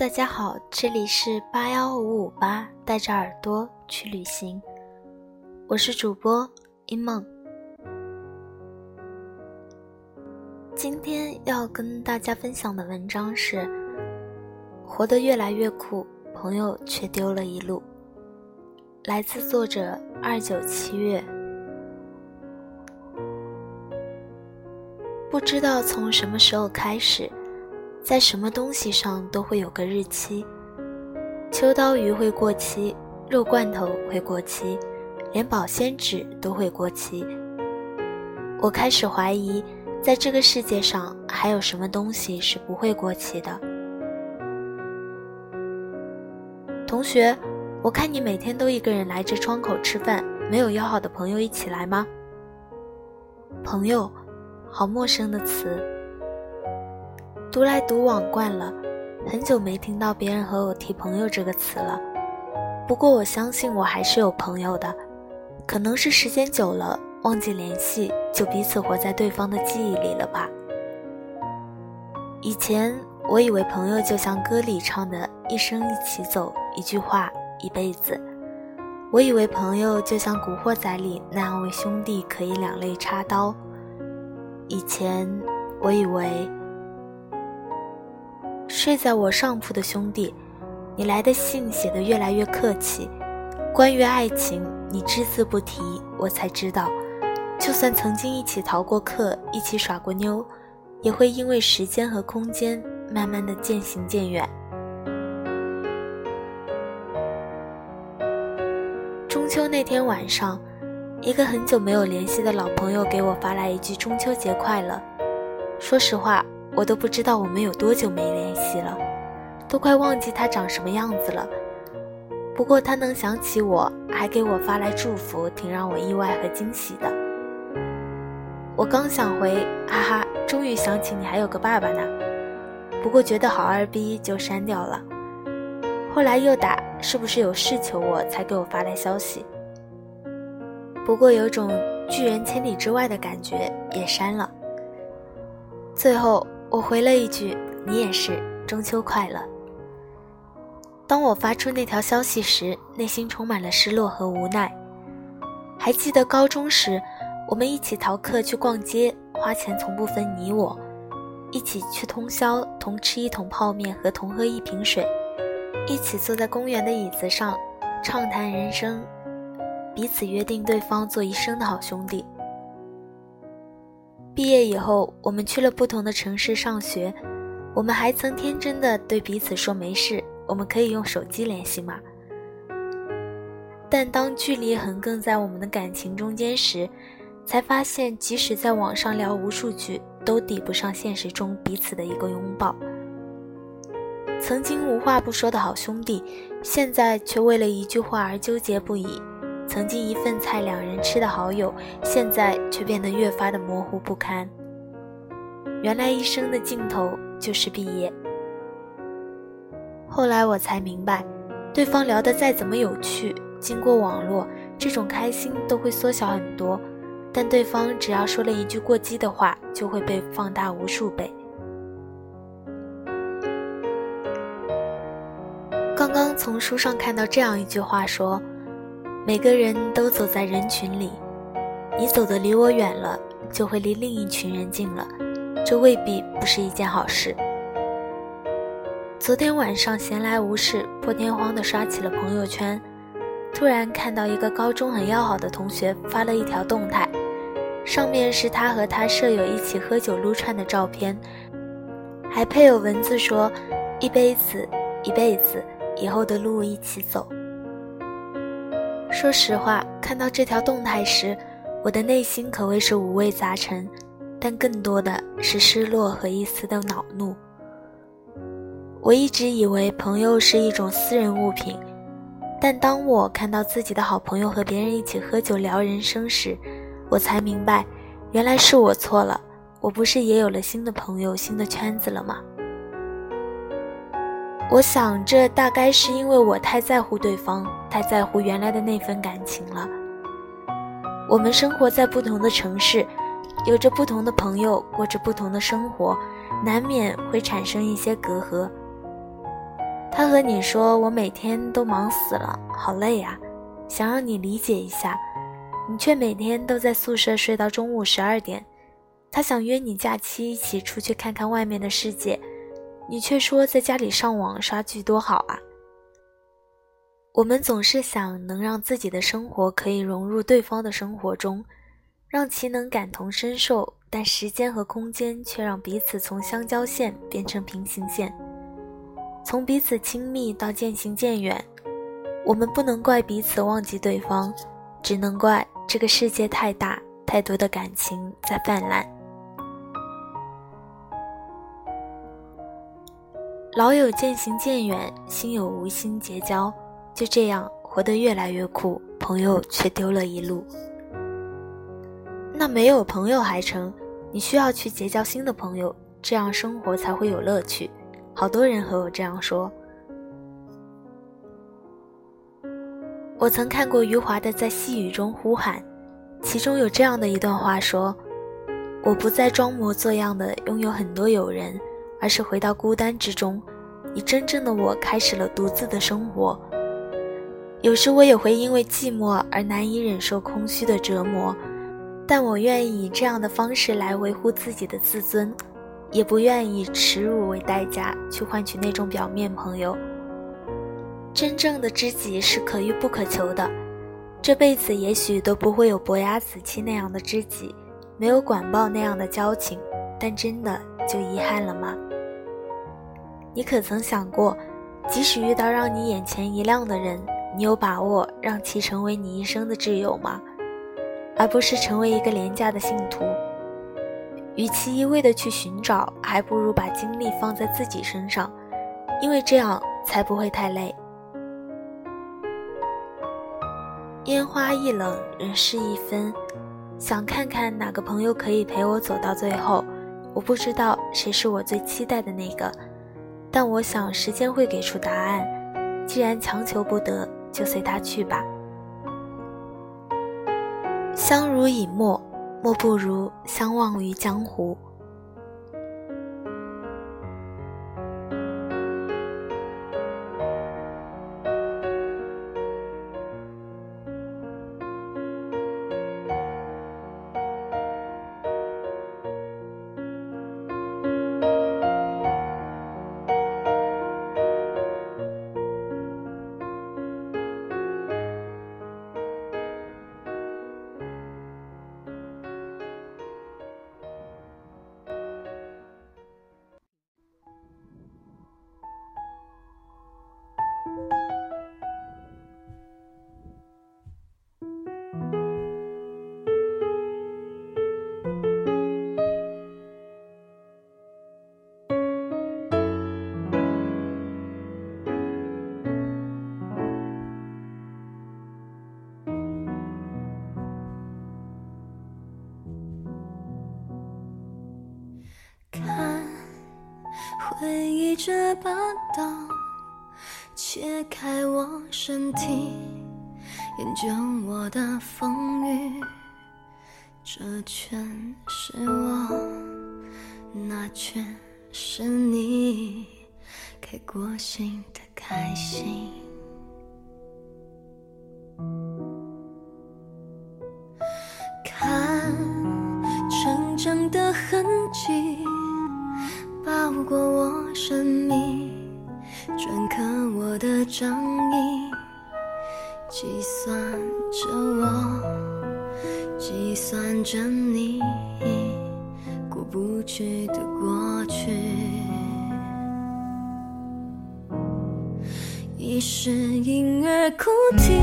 大家好，这里是八幺五五八，带着耳朵去旅行，我是主播一梦。今天要跟大家分享的文章是：活得越来越酷，朋友却丢了一路。来自作者二九七月。不知道从什么时候开始。在什么东西上都会有个日期，秋刀鱼会过期，肉罐头会过期，连保鲜纸都会过期。我开始怀疑，在这个世界上还有什么东西是不会过期的。同学，我看你每天都一个人来这窗口吃饭，没有要好的朋友一起来吗？朋友，好陌生的词。独来独往惯了，很久没听到别人和我提“朋友”这个词了。不过我相信我还是有朋友的，可能是时间久了忘记联系，就彼此活在对方的记忆里了吧。以前我以为朋友就像歌里唱的“一生一起走，一句话一辈子”，我以为朋友就像《古惑仔》里那样为兄弟可以两肋插刀。以前我以为。睡在我上铺的兄弟，你来的信写得越来越客气。关于爱情，你只字不提，我才知道，就算曾经一起逃过课，一起耍过妞，也会因为时间和空间，慢慢的渐行渐远。中秋那天晚上，一个很久没有联系的老朋友给我发来一句“中秋节快乐”。说实话。我都不知道我们有多久没联系了，都快忘记他长什么样子了。不过他能想起我，还给我发来祝福，挺让我意外和惊喜的。我刚想回，哈哈，终于想起你还有个爸爸呢。不过觉得好二逼，就删掉了。后来又打，是不是有事求我才给我发来消息？不过有种拒人千里之外的感觉，也删了。最后。我回了一句：“你也是，中秋快乐。”当我发出那条消息时，内心充满了失落和无奈。还记得高中时，我们一起逃课去逛街，花钱从不分你我；一起去通宵，同吃一桶泡面和同喝一瓶水；一起坐在公园的椅子上，畅谈人生，彼此约定对方做一生的好兄弟。毕业以后，我们去了不同的城市上学。我们还曾天真的对彼此说：“没事，我们可以用手机联系吗？”但当距离横亘在我们的感情中间时，才发现，即使在网上聊无数句，都抵不上现实中彼此的一个拥抱。曾经无话不说的好兄弟，现在却为了一句话而纠结不已。曾经一份菜两人吃的好友，现在却变得越发的模糊不堪。原来一生的尽头就是毕业。后来我才明白，对方聊得再怎么有趣，经过网络，这种开心都会缩小很多。但对方只要说了一句过激的话，就会被放大无数倍。刚刚从书上看到这样一句话说。每个人都走在人群里，你走的离我远了，就会离另一群人近了，这未必不是一件好事。昨天晚上闲来无事，破天荒地刷起了朋友圈，突然看到一个高中很要好的同学发了一条动态，上面是他和他舍友一起喝酒撸串的照片，还配有文字说：“一杯子，一辈子，以后的路一起走。”说实话，看到这条动态时，我的内心可谓是五味杂陈，但更多的是失落和一丝的恼怒。我一直以为朋友是一种私人物品，但当我看到自己的好朋友和别人一起喝酒聊人生时，我才明白，原来是我错了。我不是也有了新的朋友、新的圈子了吗？我想，这大概是因为我太在乎对方，太在乎原来的那份感情了。我们生活在不同的城市，有着不同的朋友，过着不同的生活，难免会产生一些隔阂。他和你说我每天都忙死了，好累啊，想让你理解一下，你却每天都在宿舍睡到中午十二点。他想约你假期一起出去看看外面的世界，你却说在家里上网刷剧多好啊。我们总是想能让自己的生活可以融入对方的生活中，让其能感同身受，但时间和空间却让彼此从相交线变成平行线，从彼此亲密到渐行渐远。我们不能怪彼此忘记对方，只能怪这个世界太大，太多的感情在泛滥。老友渐行渐远，心有无心结交。就这样活得越来越苦，朋友却丢了一路。那没有朋友还成，你需要去结交新的朋友，这样生活才会有乐趣。好多人和我这样说。我曾看过余华的《在细雨中呼喊》，其中有这样的一段话说：“我不再装模作样的拥有很多友人，而是回到孤单之中，以真正的我开始了独自的生活。”有时我也会因为寂寞而难以忍受空虚的折磨，但我愿意以这样的方式来维护自己的自尊，也不愿意以耻辱为代价去换取那种表面朋友。真正的知己是可遇不可求的，这辈子也许都不会有伯牙子期那样的知己，没有管鲍那样的交情，但真的就遗憾了吗？你可曾想过，即使遇到让你眼前一亮的人？你有把握让其成为你一生的挚友吗？而不是成为一个廉价的信徒。与其一味的去寻找，还不如把精力放在自己身上，因为这样才不会太累。烟花易冷，人事易分。想看看哪个朋友可以陪我走到最后。我不知道谁是我最期待的那个，但我想时间会给出答案。既然强求不得。就随他去吧。相濡以沫，莫不如相忘于江湖。回忆这把刀，切开我身体，研究我的风雨。这全是我，那全是你，给过心的开心。过去。一是婴儿哭啼，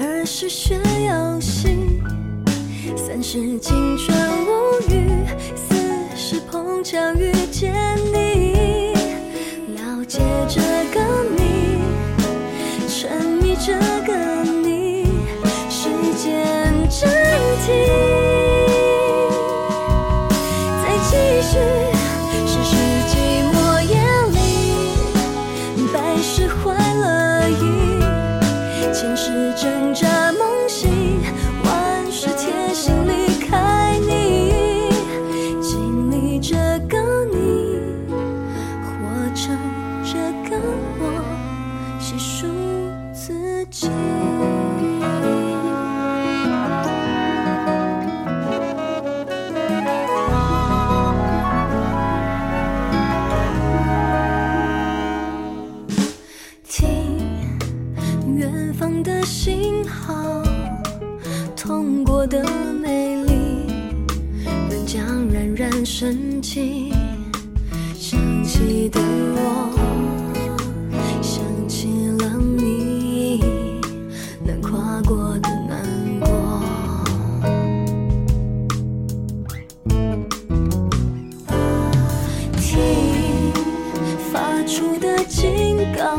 二是学游戏，三是青春无语。四是碰巧遇见你，曾经，想起的我，想起了你，难跨过的难过。听发出的警告，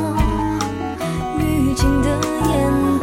预警的眼泪。